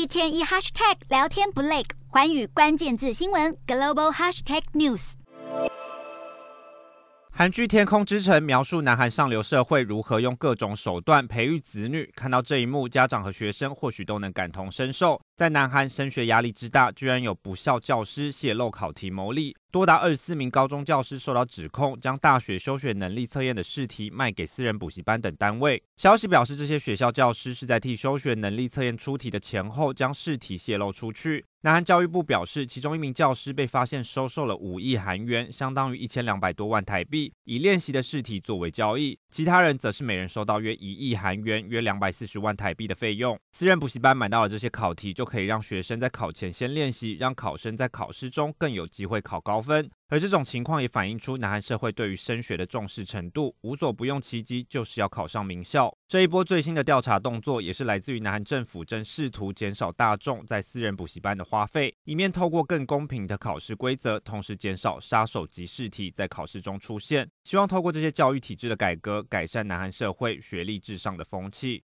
一天一 hashtag 聊天不累，环宇关键字新闻 global hashtag news。韩剧《天空之城》描述南韩上流社会如何用各种手段培育子女，看到这一幕，家长和学生或许都能感同身受。在南韩升学压力之大，居然有不肖教师泄露考题牟利，多达二十四名高中教师受到指控，将大学修学能力测验的试题卖给私人补习班等单位。消息表示，这些学校教师是在替修学能力测验出题的前后，将试题泄露出去。南韩教育部表示，其中一名教师被发现收受了五亿韩元，相当于一千两百多万台币，以练习的试题作为交易；其他人则是每人收到约一亿韩元，约两百四十万台币的费用。私人补习班买到了这些考题，就可以让学生在考前先练习，让考生在考试中更有机会考高分。而这种情况也反映出南韩社会对于升学的重视程度，无所不用其极，就是要考上名校。这一波最新的调查动作，也是来自于南韩政府正试图减少大众在私人补习班的花费，一面透过更公平的考试规则，同时减少杀手级试题在考试中出现。希望透过这些教育体制的改革，改善南韩社会学历至上的风气。